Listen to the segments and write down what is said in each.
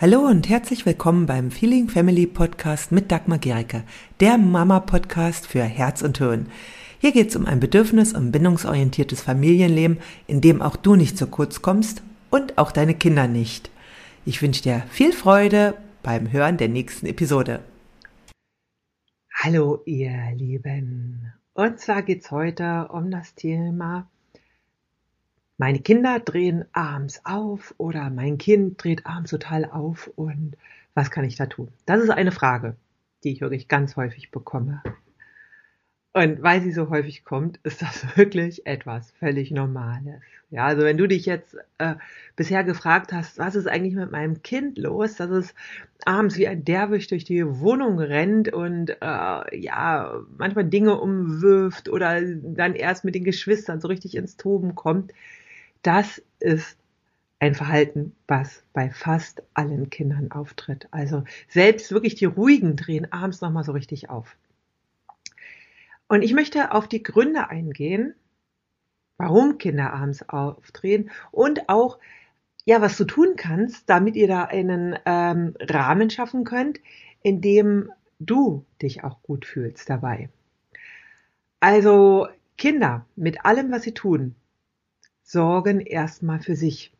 Hallo und herzlich willkommen beim Feeling Family Podcast mit Dagmar Gericke, der Mama-Podcast für Herz und Hirn. Hier geht es um ein bedürfnis- und bindungsorientiertes Familienleben, in dem auch du nicht zu kurz kommst und auch deine Kinder nicht. Ich wünsche dir viel Freude beim Hören der nächsten Episode. Hallo ihr Lieben. Und zwar geht es heute um das Thema meine Kinder drehen abends auf oder mein Kind dreht abends total auf und was kann ich da tun? Das ist eine Frage, die ich wirklich ganz häufig bekomme. Und weil sie so häufig kommt, ist das wirklich etwas völlig Normales. Ja, also wenn du dich jetzt äh, bisher gefragt hast, was ist eigentlich mit meinem Kind los, dass es abends wie ein Derwisch durch die Wohnung rennt und äh, ja, manchmal Dinge umwirft oder dann erst mit den Geschwistern so richtig ins Toben kommt, das ist ein Verhalten, was bei fast allen Kindern auftritt. Also selbst wirklich die ruhigen drehen abends nochmal so richtig auf. Und ich möchte auf die Gründe eingehen, warum Kinder abends aufdrehen und auch, ja, was du tun kannst, damit ihr da einen ähm, Rahmen schaffen könnt, in dem du dich auch gut fühlst dabei. Also Kinder mit allem, was sie tun, sorgen erstmal für sich.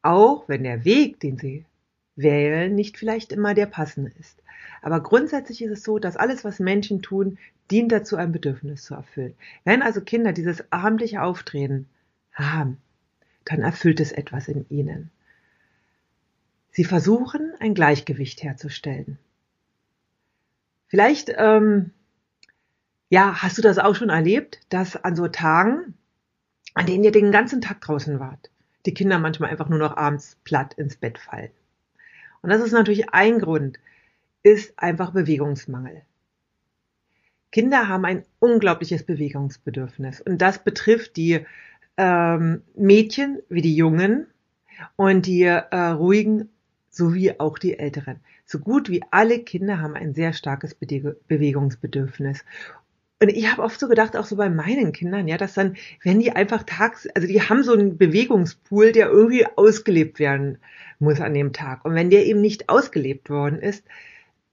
Auch wenn der Weg, den sie wählen, nicht vielleicht immer der passende ist. Aber grundsätzlich ist es so, dass alles, was Menschen tun, dient dazu, ein Bedürfnis zu erfüllen. Wenn also Kinder dieses abendliche Auftreten haben, dann erfüllt es etwas in ihnen. Sie versuchen, ein Gleichgewicht herzustellen. Vielleicht, ähm, ja, hast du das auch schon erlebt, dass an so Tagen, an denen ihr den ganzen Tag draußen wart. Die Kinder manchmal einfach nur noch abends platt ins Bett fallen. Und das ist natürlich ein Grund, ist einfach Bewegungsmangel. Kinder haben ein unglaubliches Bewegungsbedürfnis und das betrifft die ähm, Mädchen wie die Jungen und die äh, ruhigen sowie auch die Älteren. So gut wie alle Kinder haben ein sehr starkes Be Bewegungsbedürfnis und ich habe oft so gedacht, auch so bei meinen Kindern, ja, dass dann, wenn die einfach tags, also die haben so einen Bewegungspool, der irgendwie ausgelebt werden muss an dem Tag. Und wenn der eben nicht ausgelebt worden ist,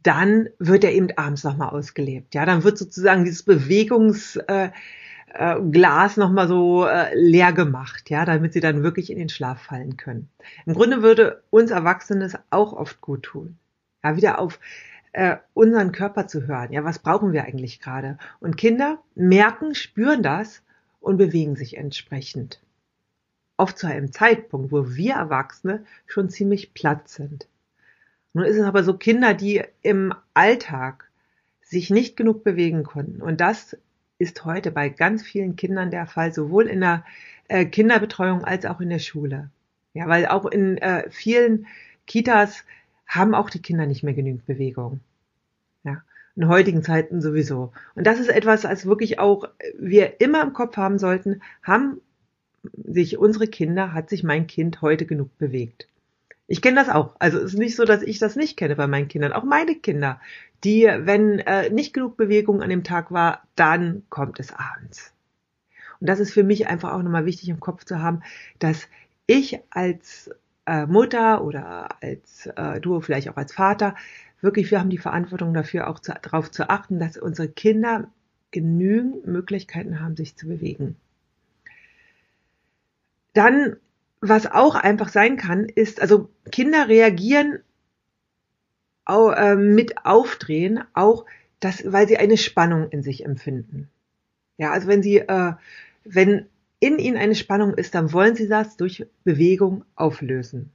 dann wird er eben abends nochmal ausgelebt. Ja, dann wird sozusagen dieses Bewegungsglas äh, äh, nochmal so äh, leer gemacht, ja, damit sie dann wirklich in den Schlaf fallen können. Im Grunde würde uns Erwachsenes auch oft gut tun. Ja, wieder auf äh, unseren Körper zu hören. Ja, was brauchen wir eigentlich gerade? Und Kinder merken, spüren das und bewegen sich entsprechend. Oft zu einem Zeitpunkt, wo wir Erwachsene schon ziemlich platt sind. Nun ist es aber so Kinder, die im Alltag sich nicht genug bewegen konnten. Und das ist heute bei ganz vielen Kindern der Fall, sowohl in der äh, Kinderbetreuung als auch in der Schule. Ja, weil auch in äh, vielen Kitas haben auch die Kinder nicht mehr genügend Bewegung. Ja, in heutigen Zeiten sowieso. Und das ist etwas, als wirklich auch wir immer im Kopf haben sollten, haben sich unsere Kinder, hat sich mein Kind heute genug bewegt. Ich kenne das auch. Also es ist nicht so, dass ich das nicht kenne bei meinen Kindern. Auch meine Kinder, die, wenn äh, nicht genug Bewegung an dem Tag war, dann kommt es abends. Und das ist für mich einfach auch nochmal wichtig im Kopf zu haben, dass ich als äh, Mutter oder als äh, du vielleicht auch als Vater, wirklich, wir haben die Verantwortung dafür auch darauf zu achten, dass unsere Kinder genügend Möglichkeiten haben, sich zu bewegen. Dann, was auch einfach sein kann, ist, also Kinder reagieren auch, äh, mit Aufdrehen auch, das, weil sie eine Spannung in sich empfinden. Ja, also wenn sie, äh, wenn in ihnen eine Spannung ist, dann wollen sie das durch Bewegung auflösen.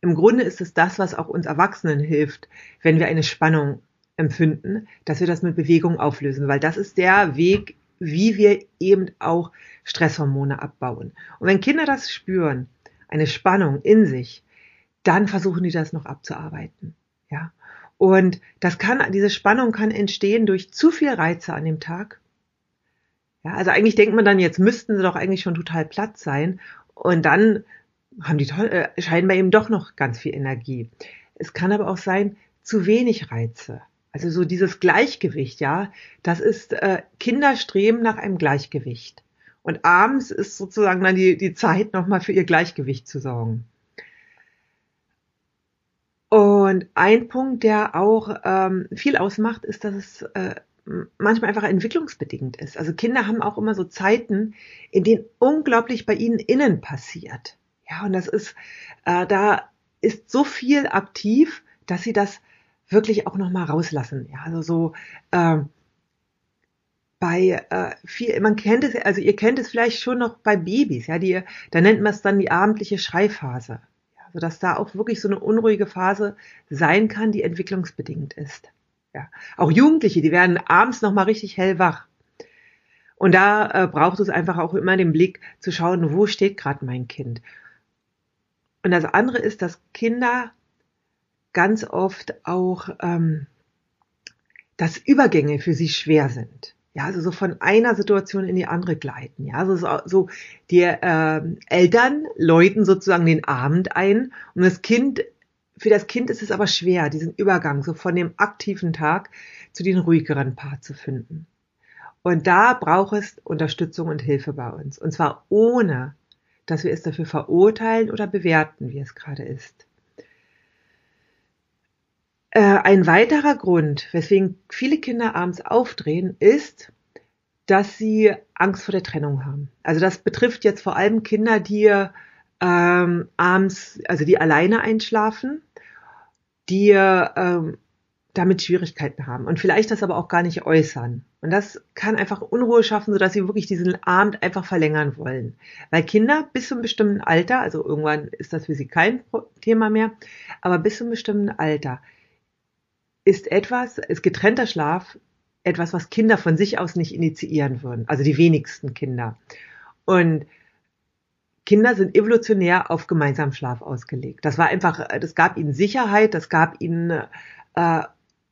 Im Grunde ist es das, was auch uns Erwachsenen hilft, wenn wir eine Spannung empfinden, dass wir das mit Bewegung auflösen, weil das ist der Weg, wie wir eben auch Stresshormone abbauen. Und wenn Kinder das spüren, eine Spannung in sich, dann versuchen die das noch abzuarbeiten. Ja. Und das kann, diese Spannung kann entstehen durch zu viel Reize an dem Tag ja, also eigentlich denkt man dann, jetzt müssten sie doch eigentlich schon total platt sein. Und dann haben die toll, äh, scheinbar eben doch noch ganz viel Energie. Es kann aber auch sein, zu wenig Reize. Also so dieses Gleichgewicht, ja, das ist äh, Kinder streben nach einem Gleichgewicht. Und abends ist sozusagen dann die, die Zeit, nochmal für ihr Gleichgewicht zu sorgen. Und ein Punkt, der auch ähm, viel ausmacht, ist, dass es äh, manchmal einfach entwicklungsbedingt ist. Also Kinder haben auch immer so Zeiten, in denen unglaublich bei ihnen innen passiert. Ja, und das ist, äh, da ist so viel aktiv, dass sie das wirklich auch nochmal rauslassen. Ja, also so äh, bei äh, viel, man kennt es, also ihr kennt es vielleicht schon noch bei Babys, ja, die, da nennt man es dann die abendliche Schreiphase. Ja, also dass da auch wirklich so eine unruhige Phase sein kann, die entwicklungsbedingt ist. Ja, auch Jugendliche, die werden abends nochmal richtig hellwach. Und da äh, braucht es einfach auch immer den Blick zu schauen, wo steht gerade mein Kind. Und das andere ist, dass Kinder ganz oft auch, ähm, dass Übergänge für sie schwer sind. Ja, also so von einer Situation in die andere gleiten. Ja, also so, so die äh, Eltern läuten sozusagen den Abend ein und das Kind, für das Kind ist es aber schwer, diesen Übergang so von dem aktiven Tag zu den ruhigeren Part zu finden. Und da braucht es Unterstützung und Hilfe bei uns. Und zwar ohne, dass wir es dafür verurteilen oder bewerten, wie es gerade ist. Äh, ein weiterer Grund, weswegen viele Kinder abends aufdrehen, ist, dass sie Angst vor der Trennung haben. Also das betrifft jetzt vor allem Kinder, die ähm, abends, also die alleine einschlafen, die ähm, damit Schwierigkeiten haben und vielleicht das aber auch gar nicht äußern. Und das kann einfach Unruhe schaffen, sodass sie wirklich diesen Abend einfach verlängern wollen. Weil Kinder bis zu einem bestimmten Alter, also irgendwann ist das für sie kein Thema mehr, aber bis zu einem bestimmten Alter ist etwas, ist getrennter Schlaf etwas, was Kinder von sich aus nicht initiieren würden. Also die wenigsten Kinder. Und Kinder sind evolutionär auf gemeinsamen Schlaf ausgelegt. Das war einfach, das gab ihnen Sicherheit, das gab ihnen äh,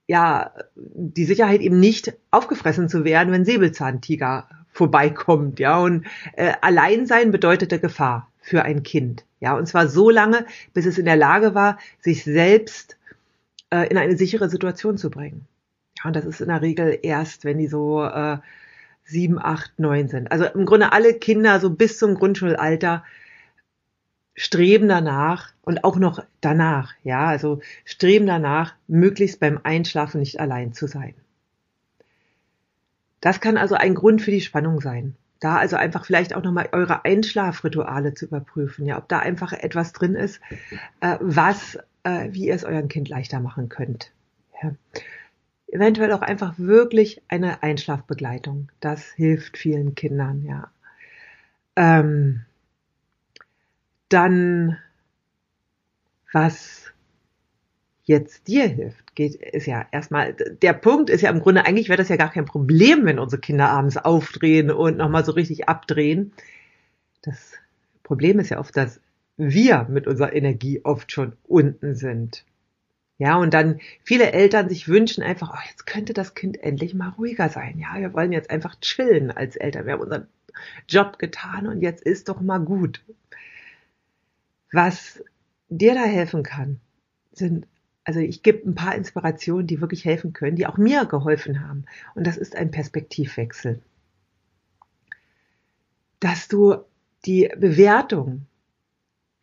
ja die Sicherheit eben nicht aufgefressen zu werden, wenn Säbelzahntiger vorbeikommt, ja und äh, Alleinsein bedeutete Gefahr für ein Kind, ja und zwar so lange, bis es in der Lage war, sich selbst äh, in eine sichere Situation zu bringen. Ja, und das ist in der Regel erst, wenn die so äh, sieben, acht, neun sind. Also im Grunde alle Kinder so bis zum Grundschulalter streben danach und auch noch danach, ja, also streben danach, möglichst beim Einschlafen nicht allein zu sein. Das kann also ein Grund für die Spannung sein. Da also einfach vielleicht auch nochmal eure Einschlafrituale zu überprüfen, ja, ob da einfach etwas drin ist, äh, was äh, wie ihr es eurem Kind leichter machen könnt. Ja. Eventuell auch einfach wirklich eine Einschlafbegleitung. Das hilft vielen Kindern, ja. Ähm, dann, was jetzt dir hilft, geht, ist ja erstmal, der Punkt ist ja im Grunde, eigentlich wäre das ja gar kein Problem, wenn unsere Kinder abends aufdrehen und nochmal so richtig abdrehen. Das Problem ist ja oft, dass wir mit unserer Energie oft schon unten sind. Ja, und dann viele Eltern sich wünschen einfach, oh, jetzt könnte das Kind endlich mal ruhiger sein. Ja, wir wollen jetzt einfach chillen als Eltern. Wir haben unseren Job getan und jetzt ist doch mal gut. Was dir da helfen kann, sind, also ich gebe ein paar Inspirationen, die wirklich helfen können, die auch mir geholfen haben. Und das ist ein Perspektivwechsel. Dass du die Bewertung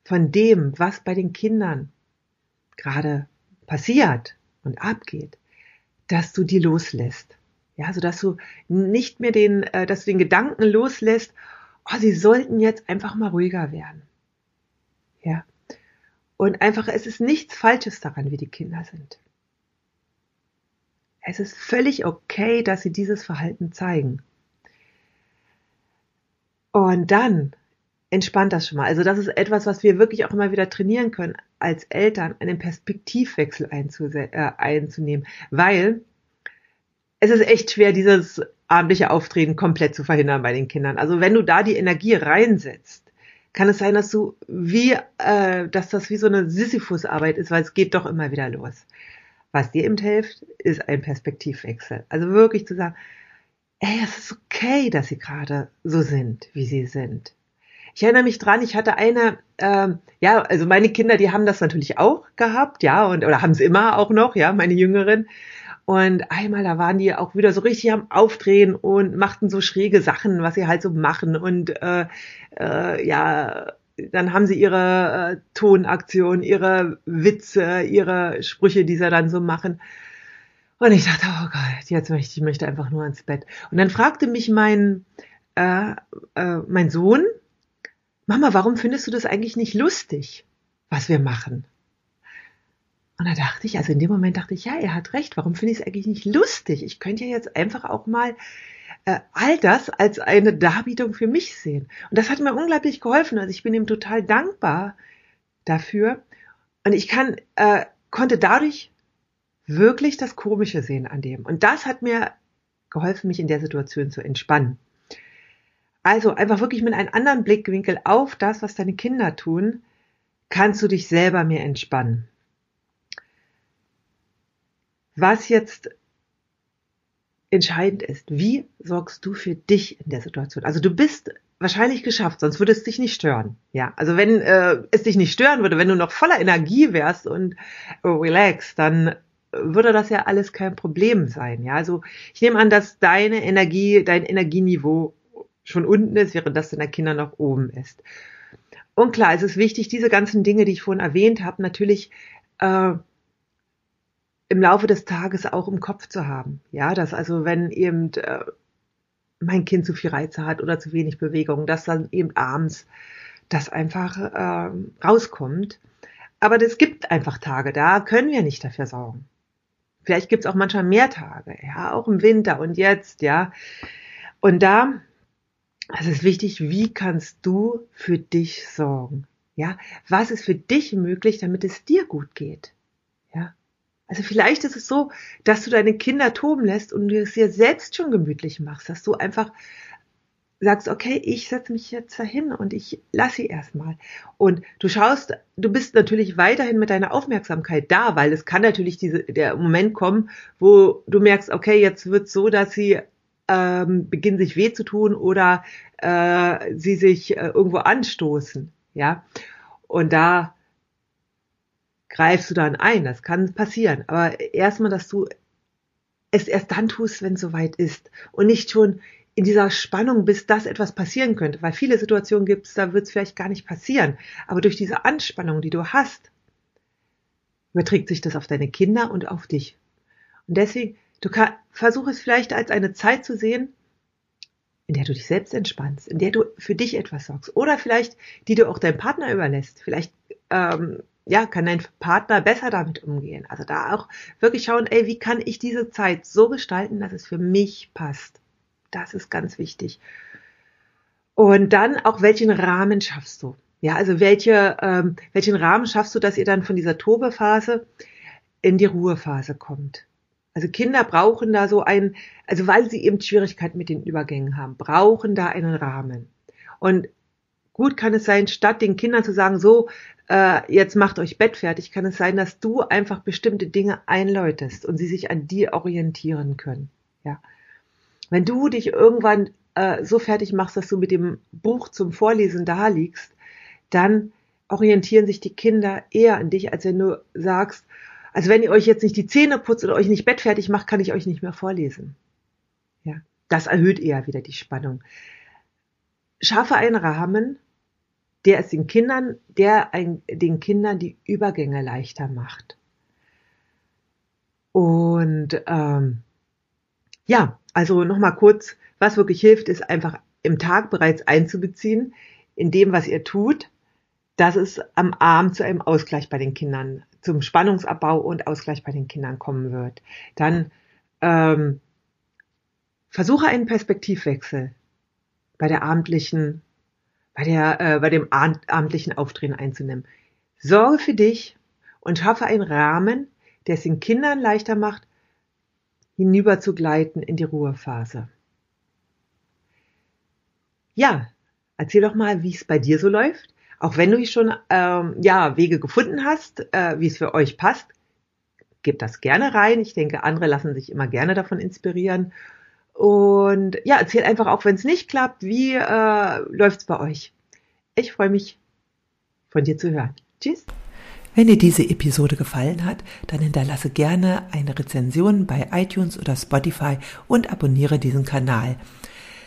von dem, was bei den Kindern gerade passiert und abgeht, dass du die loslässt. Ja, so dass du nicht mehr den, äh, dass du den Gedanken loslässt, oh, sie sollten jetzt einfach mal ruhiger werden. Ja. Und einfach, es ist nichts Falsches daran, wie die Kinder sind. Es ist völlig okay, dass sie dieses Verhalten zeigen. Und dann entspannt das schon mal. Also das ist etwas, was wir wirklich auch immer wieder trainieren können, als Eltern einen Perspektivwechsel äh, einzunehmen, weil es ist echt schwer, dieses abendliche Auftreten komplett zu verhindern bei den Kindern. Also wenn du da die Energie reinsetzt, kann es sein, dass du wie, äh, dass das wie so eine Sisyphus-Arbeit ist, weil es geht doch immer wieder los. Was dir eben hilft, ist ein Perspektivwechsel. Also wirklich zu sagen, ey, es ist okay, dass sie gerade so sind, wie sie sind. Ich erinnere mich dran, ich hatte eine, äh, ja, also meine Kinder, die haben das natürlich auch gehabt, ja, und oder haben es immer auch noch, ja, meine Jüngeren. Und einmal, da waren die auch wieder so richtig am Aufdrehen und machten so schräge Sachen, was sie halt so machen und äh, äh, ja, dann haben sie ihre äh, Tonaktion, ihre Witze, ihre Sprüche, die sie dann so machen. Und ich dachte, oh Gott, jetzt möchte ich möchte einfach nur ins Bett. Und dann fragte mich mein äh, äh, mein Sohn, Mama, warum findest du das eigentlich nicht lustig, was wir machen? Und da dachte ich, also in dem Moment dachte ich, ja, er hat recht. Warum finde ich es eigentlich nicht lustig? Ich könnte ja jetzt einfach auch mal äh, all das als eine Darbietung für mich sehen. Und das hat mir unglaublich geholfen. Also ich bin ihm total dankbar dafür. Und ich kann, äh, konnte dadurch wirklich das Komische sehen an dem. Und das hat mir geholfen, mich in der Situation zu entspannen. Also einfach wirklich mit einem anderen Blickwinkel auf das, was deine Kinder tun, kannst du dich selber mehr entspannen. Was jetzt entscheidend ist, wie sorgst du für dich in der Situation? Also du bist wahrscheinlich geschafft, sonst würde es dich nicht stören. Ja, also wenn äh, es dich nicht stören würde, wenn du noch voller Energie wärst und äh, relax, dann würde das ja alles kein Problem sein. Ja, also ich nehme an, dass deine Energie, dein Energieniveau schon unten ist, während das deiner Kinder noch oben ist. Und klar, es ist wichtig, diese ganzen Dinge, die ich vorhin erwähnt habe, natürlich äh, im Laufe des Tages auch im Kopf zu haben. Ja, dass also wenn eben äh, mein Kind zu viel Reize hat oder zu wenig Bewegung, dass dann eben abends das einfach äh, rauskommt. Aber es gibt einfach Tage, da können wir nicht dafür sorgen. Vielleicht gibt es auch manchmal mehr Tage, ja, auch im Winter und jetzt, ja. Und da es ist wichtig, wie kannst du für dich sorgen? Ja, was ist für dich möglich, damit es dir gut geht? Ja, also vielleicht ist es so, dass du deine Kinder toben lässt und du es dir selbst schon gemütlich machst, dass du einfach sagst, okay, ich setze mich jetzt dahin und ich lasse sie erstmal. Und du schaust, du bist natürlich weiterhin mit deiner Aufmerksamkeit da, weil es kann natürlich diese, der Moment kommen, wo du merkst, okay, jetzt wird so, dass sie ähm, beginnen sich weh zu tun oder äh, sie sich äh, irgendwo anstoßen. Ja, und da greifst du dann ein. Das kann passieren. Aber erstmal, dass du es erst dann tust, wenn es soweit ist und nicht schon in dieser Spannung bist, dass etwas passieren könnte. Weil viele Situationen gibt es, da wird es vielleicht gar nicht passieren. Aber durch diese Anspannung, die du hast, überträgt sich das auf deine Kinder und auf dich. Und deswegen, du kann, versuch es vielleicht als eine Zeit zu sehen, in der du dich selbst entspannst, in der du für dich etwas sorgst oder vielleicht die du auch deinem Partner überlässt. Vielleicht ähm, ja, kann dein Partner besser damit umgehen. Also da auch wirklich schauen, ey, wie kann ich diese Zeit so gestalten, dass es für mich passt. Das ist ganz wichtig. Und dann auch, welchen Rahmen schaffst du? Ja, also welche, ähm, welchen Rahmen schaffst du, dass ihr dann von dieser Tobephase in die Ruhephase kommt? Also Kinder brauchen da so ein, also weil sie eben Schwierigkeiten mit den Übergängen haben, brauchen da einen Rahmen. Und gut kann es sein, statt den Kindern zu sagen, so, äh, jetzt macht euch Bett fertig, kann es sein, dass du einfach bestimmte Dinge einläutest und sie sich an dir orientieren können. Ja. Wenn du dich irgendwann äh, so fertig machst, dass du mit dem Buch zum Vorlesen da liegst, dann orientieren sich die Kinder eher an dich, als wenn du sagst, also wenn ihr euch jetzt nicht die Zähne putzt oder euch nicht bettfertig macht, kann ich euch nicht mehr vorlesen. Ja, das erhöht eher wieder die Spannung. Schaffe einen Rahmen, der es den Kindern, der ein, den Kindern die Übergänge leichter macht. Und ähm, ja, also nochmal kurz, was wirklich hilft, ist einfach im Tag bereits einzubeziehen, in dem, was ihr tut, dass es am Abend zu einem Ausgleich bei den Kindern zum Spannungsabbau und Ausgleich bei den Kindern kommen wird. Dann ähm, versuche einen Perspektivwechsel bei der abendlichen, bei der, äh, bei dem abendlichen Aufdrehen einzunehmen. Sorge für dich und schaffe einen Rahmen, der es den Kindern leichter macht, hinüber zu gleiten in die Ruhephase. Ja, erzähl doch mal, wie es bei dir so läuft auch wenn du schon ähm, ja Wege gefunden hast, äh, wie es für euch passt, gebt das gerne rein. Ich denke, andere lassen sich immer gerne davon inspirieren. Und ja, erzählt einfach auch, wenn es nicht klappt, wie äh, läuft's bei euch. Ich freue mich, von dir zu hören. Tschüss. Wenn dir diese Episode gefallen hat, dann hinterlasse gerne eine Rezension bei iTunes oder Spotify und abonniere diesen Kanal.